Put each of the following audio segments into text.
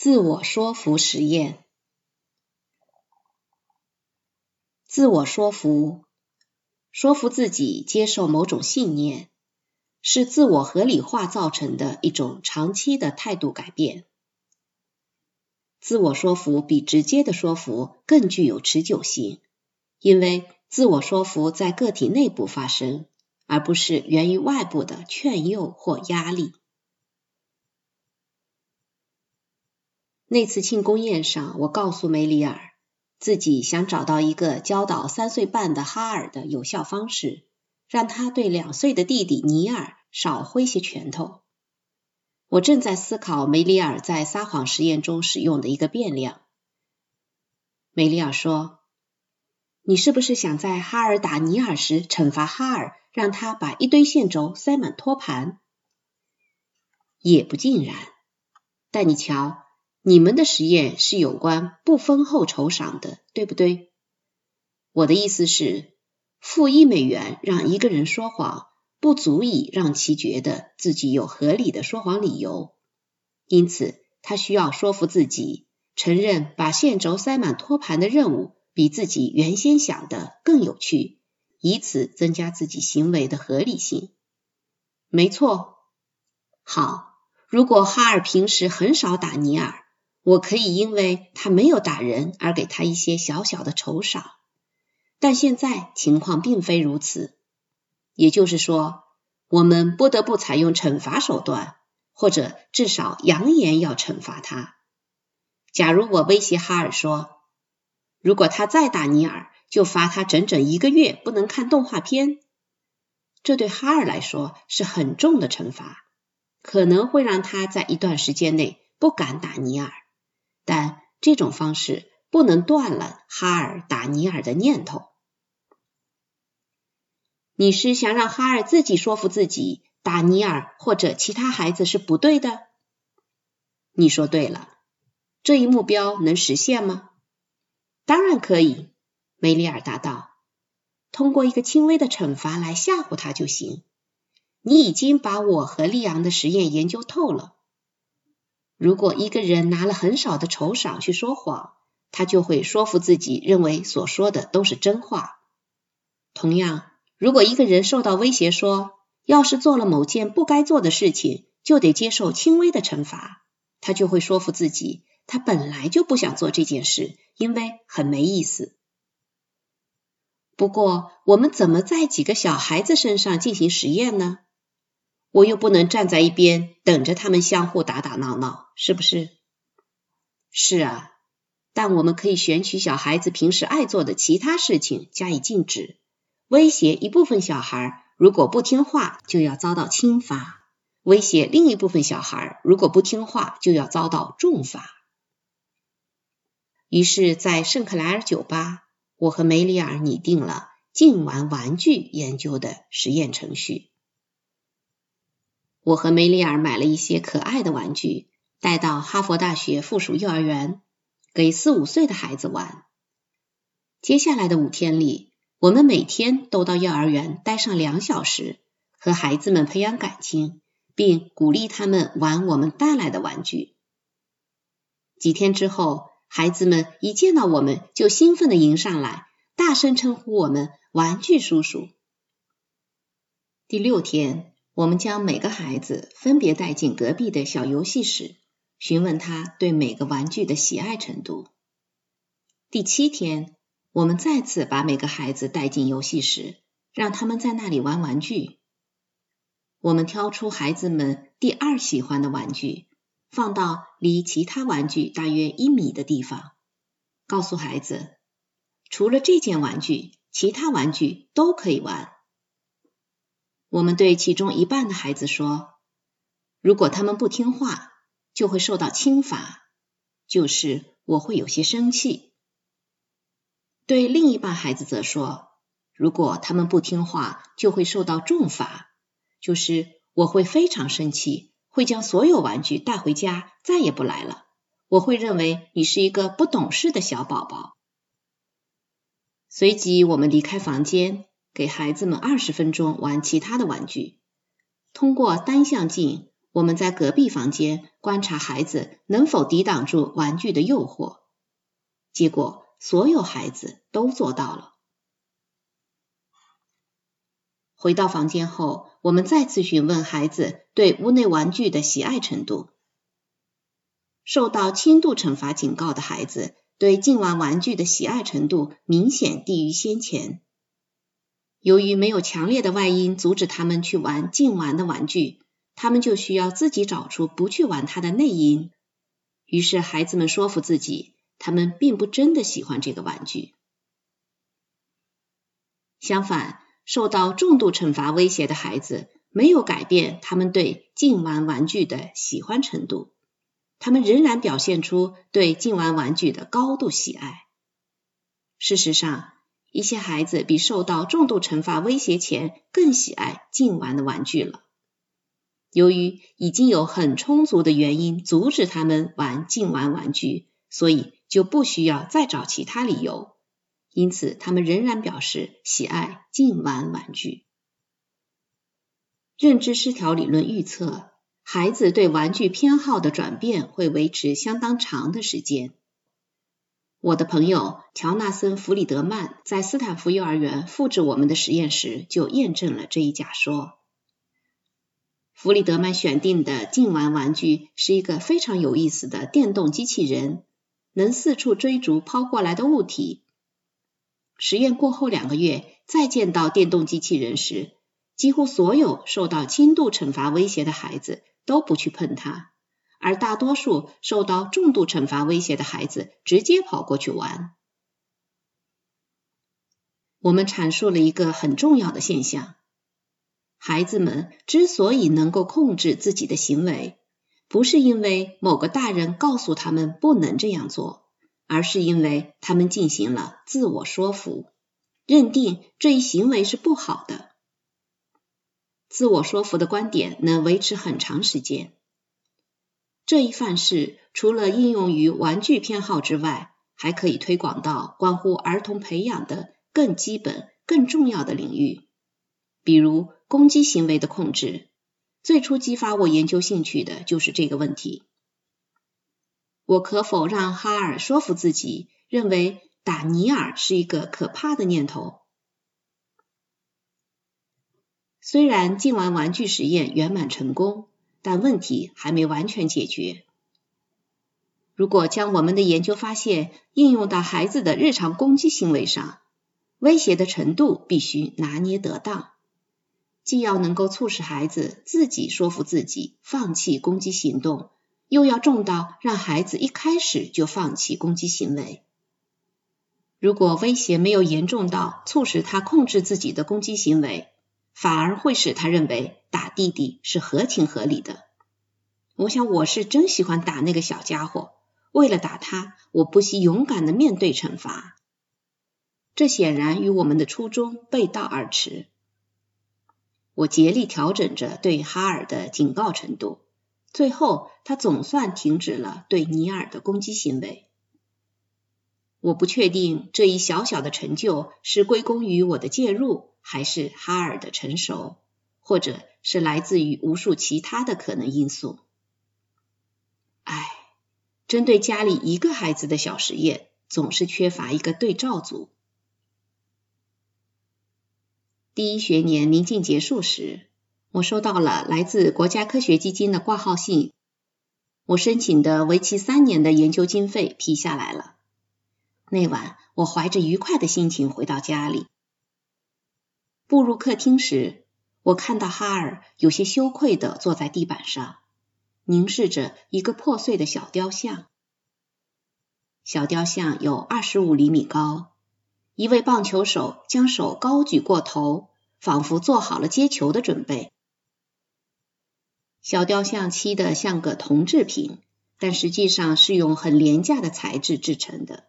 自我说服实验。自我说服，说服自己接受某种信念，是自我合理化造成的一种长期的态度改变。自我说服比直接的说服更具有持久性，因为自我说服在个体内部发生，而不是源于外部的劝诱或压力。那次庆功宴上，我告诉梅里尔，自己想找到一个教导三岁半的哈尔的有效方式，让他对两岁的弟弟尼尔少挥些拳头。我正在思考梅里尔在撒谎实验中使用的一个变量。梅里尔说：“你是不是想在哈尔打尼尔时惩罚哈尔，让他把一堆线轴塞满托盘？”也不尽然，但你瞧。你们的实验是有关不丰厚酬赏的，对不对？我的意思是，付一美元让一个人说谎，不足以让其觉得自己有合理的说谎理由。因此，他需要说服自己，承认把线轴塞满托盘的任务比自己原先想的更有趣，以此增加自己行为的合理性。没错。好，如果哈尔平时很少打尼尔。我可以因为他没有打人而给他一些小小的酬赏，但现在情况并非如此。也就是说，我们不得不采用惩罚手段，或者至少扬言要惩罚他。假如我威胁哈尔说，如果他再打尼尔，就罚他整整一个月不能看动画片，这对哈尔来说是很重的惩罚，可能会让他在一段时间内不敢打尼尔。但这种方式不能断了哈尔打尼尔的念头。你是想让哈尔自己说服自己打尼尔或者其他孩子是不对的？你说对了。这一目标能实现吗？当然可以，梅里尔答道。通过一个轻微的惩罚来吓唬他就行。你已经把我和利昂的实验研究透了。如果一个人拿了很少的酬赏去说谎，他就会说服自己认为所说的都是真话。同样，如果一个人受到威胁说，要是做了某件不该做的事情，就得接受轻微的惩罚，他就会说服自己，他本来就不想做这件事，因为很没意思。不过，我们怎么在几个小孩子身上进行实验呢？我又不能站在一边等着他们相互打打闹闹，是不是？是啊，但我们可以选取小孩子平时爱做的其他事情加以禁止，威胁一部分小孩如果不听话就要遭到轻罚，威胁另一部分小孩如果不听话就要遭到重罚。于是，在圣克莱尔酒吧，我和梅里尔拟定了禁玩玩具研究的实验程序。我和梅里尔买了一些可爱的玩具，带到哈佛大学附属幼儿园，给四五岁的孩子玩。接下来的五天里，我们每天都到幼儿园待上两小时，和孩子们培养感情，并鼓励他们玩我们带来的玩具。几天之后，孩子们一见到我们就兴奋地迎上来，大声称呼我们“玩具叔叔”。第六天。我们将每个孩子分别带进隔壁的小游戏室，询问他对每个玩具的喜爱程度。第七天，我们再次把每个孩子带进游戏室，让他们在那里玩玩具。我们挑出孩子们第二喜欢的玩具，放到离其他玩具大约一米的地方，告诉孩子，除了这件玩具，其他玩具都可以玩。我们对其中一半的孩子说：“如果他们不听话，就会受到轻罚，就是我会有些生气。”对另一半孩子则说：“如果他们不听话，就会受到重罚，就是我会非常生气，会将所有玩具带回家，再也不来了。我会认为你是一个不懂事的小宝宝。”随即，我们离开房间。给孩子们二十分钟玩其他的玩具。通过单向镜，我们在隔壁房间观察孩子能否抵挡住玩具的诱惑，结果所有孩子都做到了。回到房间后，我们再次询问孩子对屋内玩具的喜爱程度。受到轻度惩罚警告的孩子对禁玩玩具的喜爱程度明显低于先前。由于没有强烈的外因阻止他们去玩禁玩的玩具，他们就需要自己找出不去玩它的内因。于是，孩子们说服自己，他们并不真的喜欢这个玩具。相反，受到重度惩罚威胁的孩子没有改变他们对禁玩玩具的喜欢程度，他们仍然表现出对禁玩玩具的高度喜爱。事实上，一些孩子比受到重度惩罚威胁前更喜爱禁玩的玩具了。由于已经有很充足的原因阻止他们玩禁玩玩具，所以就不需要再找其他理由。因此，他们仍然表示喜爱禁玩玩具。认知失调理论预测，孩子对玩具偏好的转变会维持相当长的时间。我的朋友乔纳森·弗里德曼在斯坦福幼儿园复制我们的实验时，就验证了这一假说。弗里德曼选定的禁玩玩具是一个非常有意思的电动机器人，能四处追逐抛过来的物体。实验过后两个月，再见到电动机器人时，几乎所有受到轻度惩罚威胁的孩子都不去碰它，而大多数受到重度惩罚威胁的孩子直接跑过去玩。我们阐述了一个很重要的现象：孩子们之所以能够控制自己的行为，不是因为某个大人告诉他们不能这样做。而是因为他们进行了自我说服，认定这一行为是不好的。自我说服的观点能维持很长时间。这一范式除了应用于玩具偏好之外，还可以推广到关乎儿童培养的更基本、更重要的领域，比如攻击行为的控制。最初激发我研究兴趣的就是这个问题。我可否让哈尔说服自己，认为打尼尔是一个可怕的念头？虽然禁玩玩具实验圆满成功，但问题还没完全解决。如果将我们的研究发现应用到孩子的日常攻击行为上，威胁的程度必须拿捏得当，既要能够促使孩子自己说服自己放弃攻击行动。又要重到让孩子一开始就放弃攻击行为。如果威胁没有严重到促使他控制自己的攻击行为，反而会使他认为打弟弟是合情合理的。我想我是真喜欢打那个小家伙，为了打他，我不惜勇敢的面对惩罚。这显然与我们的初衷背道而驰。我竭力调整着对哈尔的警告程度。最后，他总算停止了对尼尔的攻击行为。我不确定这一小小的成就是归功于我的介入，还是哈尔的成熟，或者是来自于无数其他的可能因素。唉，针对家里一个孩子的小实验，总是缺乏一个对照组。第一学年临近结束时。我收到了来自国家科学基金的挂号信，我申请的为期三年的研究经费批下来了。那晚，我怀着愉快的心情回到家里。步入客厅时，我看到哈尔有些羞愧的坐在地板上，凝视着一个破碎的小雕像。小雕像有二十五厘米高，一位棒球手将手高举过头，仿佛做好了接球的准备。小雕像漆的像个铜制品，但实际上是用很廉价的材质制成的。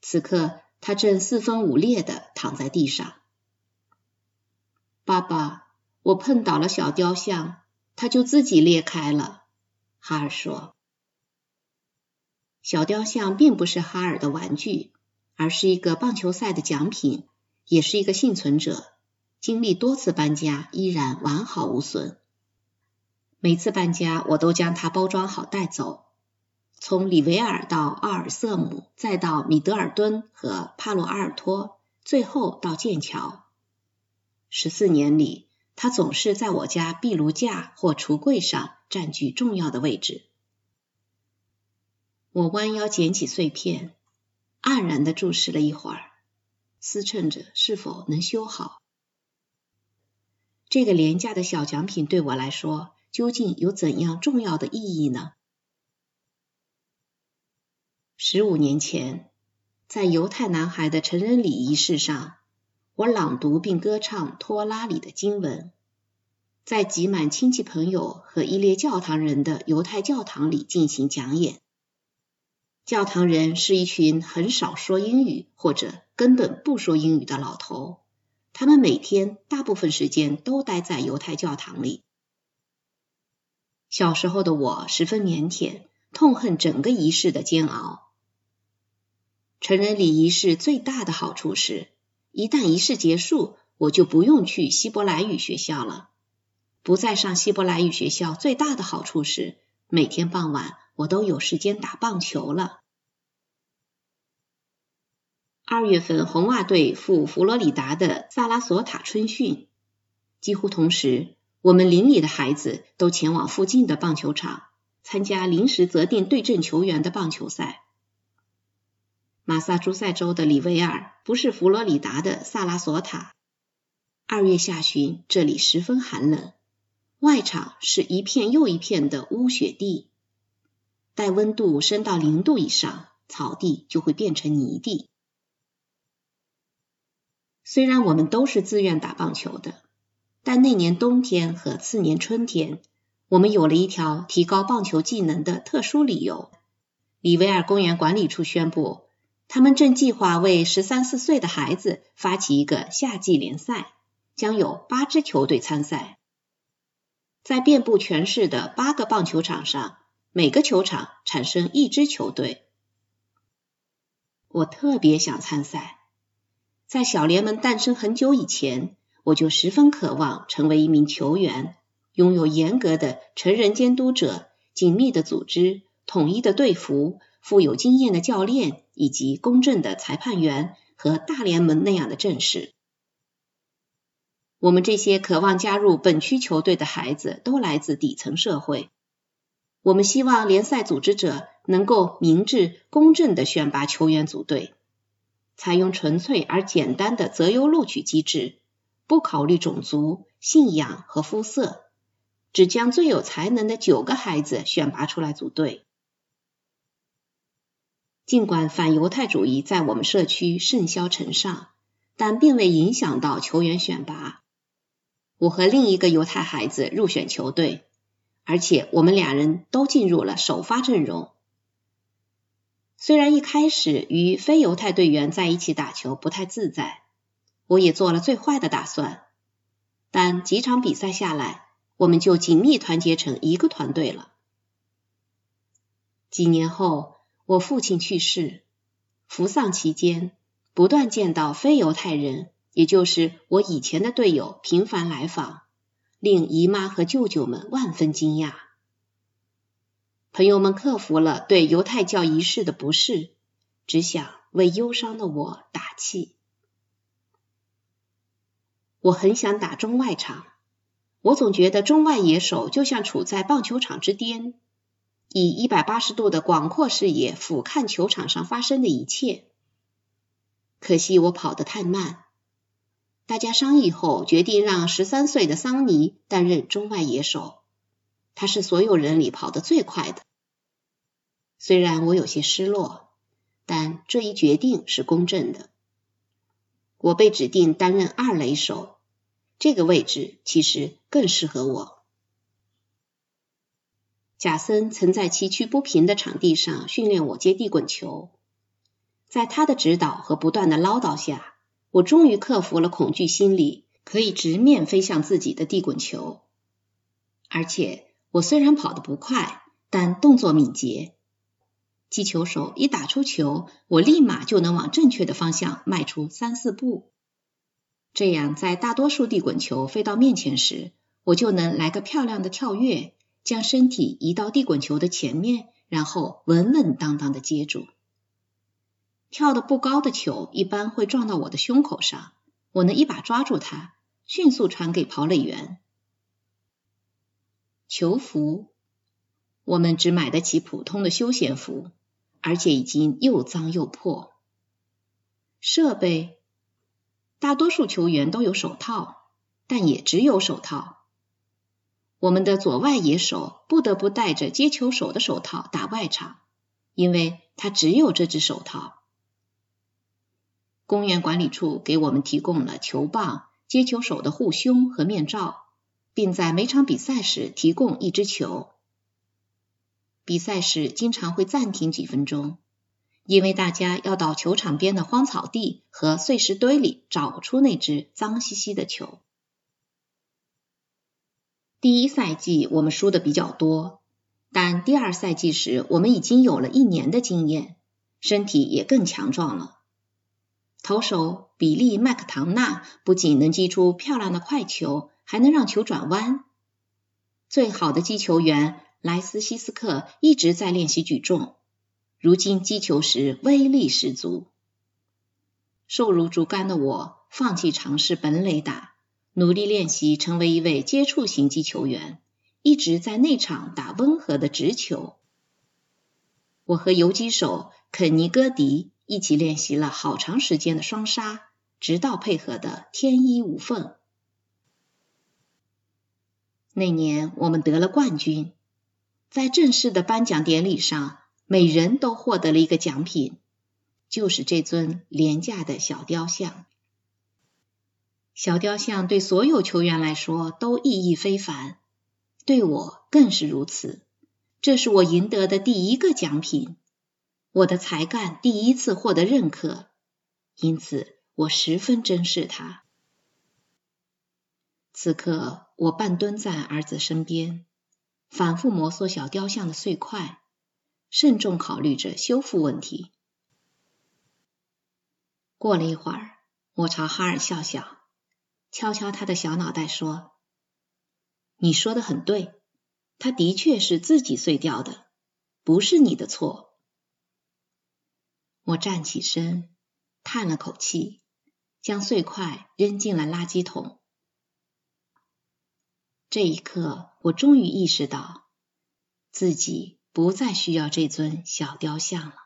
此刻，他正四分五裂的躺在地上。爸爸，我碰倒了小雕像，它就自己裂开了。哈尔说：“小雕像并不是哈尔的玩具，而是一个棒球赛的奖品，也是一个幸存者，经历多次搬家，依然完好无损。”每次搬家，我都将它包装好带走。从里维尔到奥尔瑟姆，再到米德尔敦和帕洛阿尔托，最后到剑桥。十四年里，它总是在我家壁炉架或橱柜上占据重要的位置。我弯腰捡起碎片，黯然地注视了一会儿，思忖着是否能修好。这个廉价的小奖品对我来说，究竟有怎样重要的意义呢？十五年前，在犹太男孩的成人礼仪式上，我朗读并歌唱托拉里的经文，在挤满亲戚朋友和一列教堂人的犹太教堂里进行讲演。教堂人是一群很少说英语或者根本不说英语的老头，他们每天大部分时间都待在犹太教堂里。小时候的我十分腼腆，痛恨整个仪式的煎熬。成人礼仪式最大的好处是，一旦仪式结束，我就不用去希伯来语学校了。不再上希伯来语学校最大的好处是，每天傍晚我都有时间打棒球了。二月份，红袜队赴佛罗里达的萨拉索塔春训，几乎同时，我们邻里的孩子都前往附近的棒球场参加临时择定对阵球员的棒球赛。马萨诸塞州的里维尔不是佛罗里达的萨拉索塔。二月下旬，这里十分寒冷，外场是一片又一片的乌雪地。待温度升到零度以上，草地就会变成泥地。虽然我们都是自愿打棒球的，但那年冬天和次年春天，我们有了一条提高棒球技能的特殊理由。里维尔公园管理处宣布。他们正计划为十三四岁的孩子发起一个夏季联赛，将有八支球队参赛，在遍布全市的八个棒球场上，每个球场产生一支球队。我特别想参赛，在小联盟诞生很久以前，我就十分渴望成为一名球员，拥有严格的成人监督者、紧密的组织、统一的队服。富有经验的教练，以及公正的裁判员和大联盟那样的阵势。我们这些渴望加入本区球队的孩子都来自底层社会。我们希望联赛组织者能够明智、公正的选拔球员组队，采用纯粹而简单的择优录取机制，不考虑种族、信仰和肤色，只将最有才能的九个孩子选拔出来组队。尽管反犹太主义在我们社区甚嚣尘上，但并未影响到球员选拔。我和另一个犹太孩子入选球队，而且我们俩人都进入了首发阵容。虽然一开始与非犹太队员在一起打球不太自在，我也做了最坏的打算，但几场比赛下来，我们就紧密团结成一个团队了。几年后。我父亲去世，服丧期间，不断见到非犹太人，也就是我以前的队友频繁来访，令姨妈和舅舅们万分惊讶。朋友们克服了对犹太教仪式的不适，只想为忧伤的我打气。我很想打中外场，我总觉得中外野手就像处在棒球场之巅。以一百八十度的广阔视野俯瞰球场上发生的一切。可惜我跑得太慢。大家商议后决定让十三岁的桑尼担任中外野手。他是所有人里跑得最快的。虽然我有些失落，但这一决定是公正的。我被指定担任二垒手，这个位置其实更适合我。贾森曾在崎岖不平的场地上训练我接地滚球，在他的指导和不断的唠叨下，我终于克服了恐惧心理，可以直面飞向自己的地滚球。而且，我虽然跑得不快，但动作敏捷。击球手一打出球，我立马就能往正确的方向迈出三四步。这样，在大多数地滚球飞到面前时，我就能来个漂亮的跳跃。将身体移到地滚球的前面，然后稳稳当当的接住。跳得不高的球一般会撞到我的胸口上，我能一把抓住它，迅速传给跑垒员。球服，我们只买得起普通的休闲服，而且已经又脏又破。设备，大多数球员都有手套，但也只有手套。我们的左外野手不得不戴着接球手的手套打外场，因为他只有这只手套。公园管理处给我们提供了球棒、接球手的护胸和面罩，并在每场比赛时提供一支球。比赛时经常会暂停几分钟，因为大家要到球场边的荒草地和碎石堆里找出那只脏兮兮的球。第一赛季我们输的比较多，但第二赛季时我们已经有了一年的经验，身体也更强壮了。投手比利麦克唐纳不仅能击出漂亮的快球，还能让球转弯。最好的击球员莱斯西斯克一直在练习举重，如今击球时威力十足。瘦如竹竿的我放弃尝试本垒打。努力练习成为一位接触型击球员，一直在内场打温和的直球。我和游击手肯尼戈迪一起练习了好长时间的双杀，直到配合的天衣无缝。那年我们得了冠军，在正式的颁奖典礼上，每人都获得了一个奖品，就是这尊廉价的小雕像。小雕像对所有球员来说都意义非凡，对我更是如此。这是我赢得的第一个奖品，我的才干第一次获得认可，因此我十分珍视它。此刻，我半蹲在儿子身边，反复摩挲小雕像的碎块，慎重考虑着修复问题。过了一会儿，我朝哈尔笑笑。敲敲他的小脑袋，说：“你说的很对，他的确是自己碎掉的，不是你的错。”我站起身，叹了口气，将碎块扔进了垃圾桶。这一刻，我终于意识到，自己不再需要这尊小雕像了。